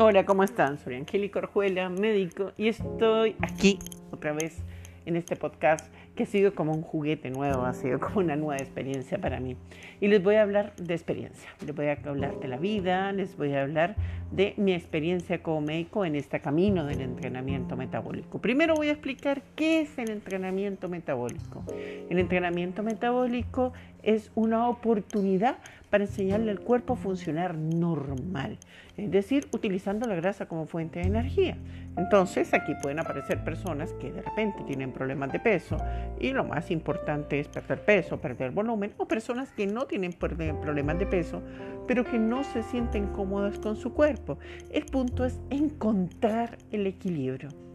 Hola, ¿cómo están? Soy Angélica Orjuela, médico, y estoy aquí otra vez en este podcast que ha sido como un juguete nuevo, ha sido como una nueva experiencia para mí. Y les voy a hablar de experiencia, les voy a hablar de la vida, les voy a hablar de mi experiencia como médico en este camino del entrenamiento metabólico. Primero voy a explicar qué es el entrenamiento metabólico. El entrenamiento metabólico es una oportunidad para enseñarle al cuerpo a funcionar normal, es decir, utilizando la grasa como fuente de energía. Entonces aquí pueden aparecer personas que de repente tienen problemas de peso y lo más importante es perder peso, perder volumen, o personas que no tienen problemas de peso, pero que no se sienten cómodas con su cuerpo. El punto es encontrar el equilibrio.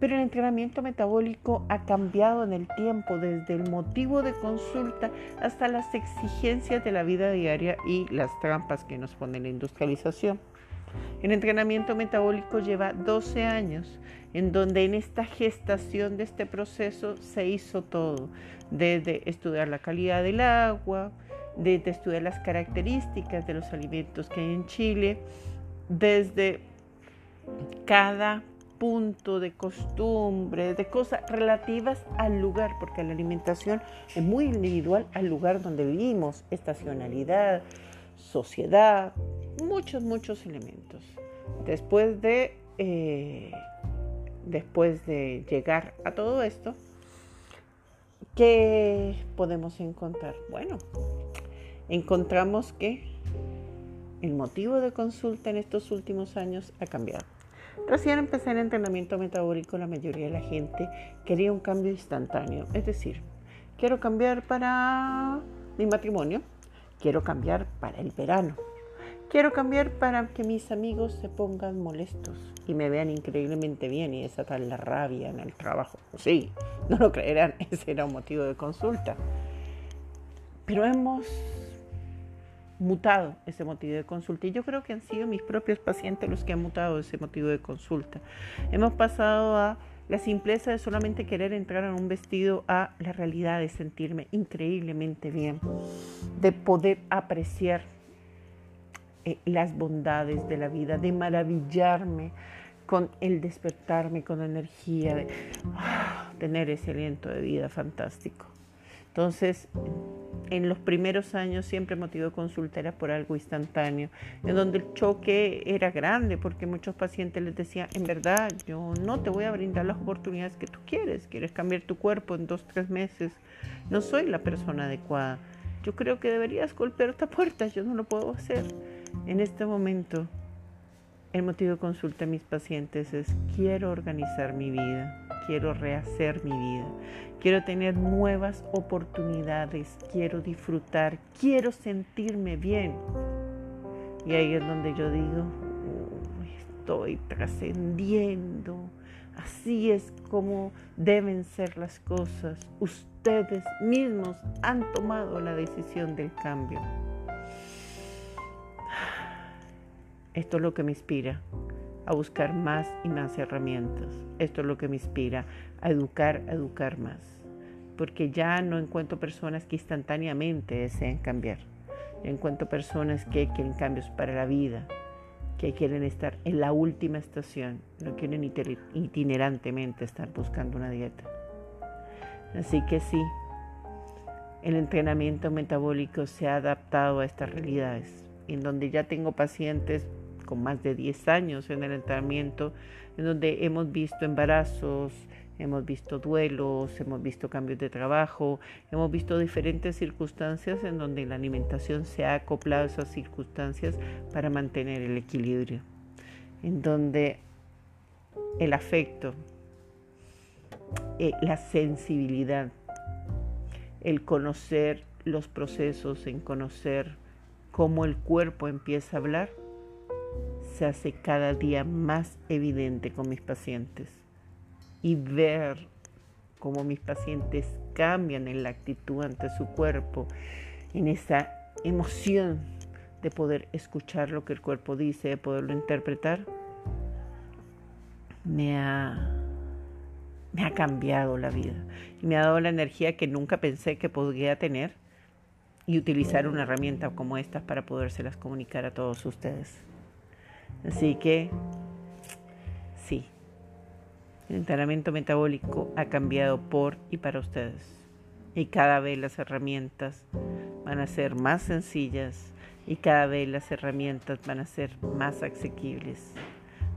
Pero el entrenamiento metabólico ha cambiado en el tiempo desde el motivo de consulta hasta las exigencias de la vida diaria y las trampas que nos pone la industrialización. El entrenamiento metabólico lleva 12 años, en donde en esta gestación de este proceso se hizo todo, desde estudiar la calidad del agua, desde estudiar las características de los alimentos que hay en Chile, desde cada punto de costumbre, de cosas relativas al lugar, porque la alimentación es muy individual al lugar donde vivimos, estacionalidad, sociedad, muchos, muchos elementos. Después de, eh, después de llegar a todo esto, ¿qué podemos encontrar? Bueno, encontramos que el motivo de consulta en estos últimos años ha cambiado. Recién empecé el entrenamiento metabólico, la mayoría de la gente quería un cambio instantáneo. Es decir, quiero cambiar para mi matrimonio, quiero cambiar para el verano, quiero cambiar para que mis amigos se pongan molestos y me vean increíblemente bien y desatan la rabia en el trabajo. Sí, no lo creerán, ese era un motivo de consulta. Pero hemos mutado ese motivo de consulta. Y yo creo que han sido mis propios pacientes los que han mutado ese motivo de consulta. Hemos pasado a la simpleza de solamente querer entrar en un vestido a la realidad de sentirme increíblemente bien, de poder apreciar eh, las bondades de la vida, de maravillarme con el despertarme con energía, de ah, tener ese aliento de vida fantástico. Entonces, en los primeros años siempre motivo de consulta era por algo instantáneo, en donde el choque era grande porque muchos pacientes les decían, en verdad, yo no te voy a brindar las oportunidades que tú quieres, quieres cambiar tu cuerpo en dos, tres meses, no soy la persona adecuada. Yo creo que deberías golpear esta puerta, yo no lo puedo hacer. En este momento, el motivo de consulta a mis pacientes es, quiero organizar mi vida quiero rehacer mi vida, quiero tener nuevas oportunidades, quiero disfrutar, quiero sentirme bien. Y ahí es donde yo digo, estoy trascendiendo. Así es como deben ser las cosas. Ustedes mismos han tomado la decisión del cambio. Esto es lo que me inspira a buscar más y más herramientas. Esto es lo que me inspira a educar, a educar más. Porque ya no encuentro personas que instantáneamente deseen cambiar. Yo encuentro personas que quieren cambios para la vida, que quieren estar en la última estación, no quieren itinerantemente estar buscando una dieta. Así que sí, el entrenamiento metabólico se ha adaptado a estas realidades, en donde ya tengo pacientes con más de 10 años en el entrenamiento, en donde hemos visto embarazos, hemos visto duelos, hemos visto cambios de trabajo, hemos visto diferentes circunstancias en donde la alimentación se ha acoplado a esas circunstancias para mantener el equilibrio, en donde el afecto, eh, la sensibilidad, el conocer los procesos, en conocer cómo el cuerpo empieza a hablar, se hace cada día más evidente con mis pacientes y ver cómo mis pacientes cambian en la actitud ante su cuerpo, en esa emoción de poder escuchar lo que el cuerpo dice, de poderlo interpretar, me ha, me ha cambiado la vida y me ha dado la energía que nunca pensé que podría tener y utilizar una herramienta como esta para podérselas comunicar a todos ustedes. Así que, sí, el entrenamiento metabólico ha cambiado por y para ustedes. Y cada vez las herramientas van a ser más sencillas y cada vez las herramientas van a ser más asequibles.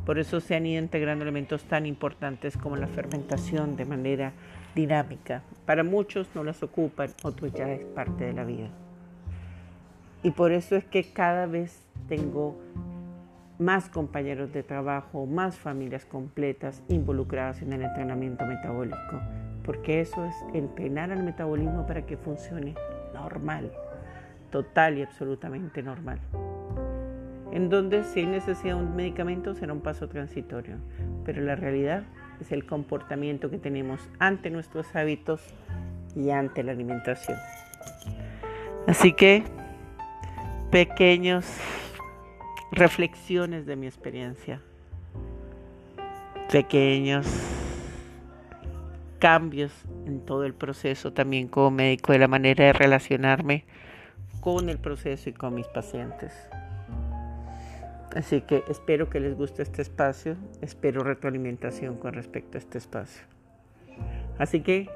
Por eso se han ido integrando elementos tan importantes como la fermentación de manera dinámica. Para muchos no las ocupan, otros ya es parte de la vida. Y por eso es que cada vez tengo más compañeros de trabajo, más familias completas involucradas en el entrenamiento metabólico, porque eso es entrenar al metabolismo para que funcione normal, total y absolutamente normal en donde si hay necesidad de un medicamento será un paso transitorio, pero la realidad es el comportamiento que tenemos ante nuestros hábitos y ante la alimentación. Así que pequeños reflexiones de mi experiencia, pequeños cambios en todo el proceso también como médico de la manera de relacionarme con el proceso y con mis pacientes. Así que espero que les guste este espacio, espero retroalimentación con respecto a este espacio. Así que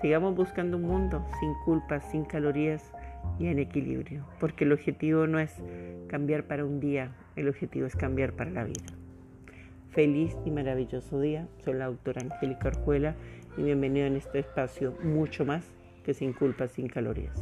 sigamos buscando un mundo sin culpas, sin calorías y en equilibrio, porque el objetivo no es cambiar para un día, el objetivo es cambiar para la vida. Feliz y maravilloso día, soy la doctora Angélica Orjuela y bienvenido en este espacio mucho más que sin culpas, sin calorías.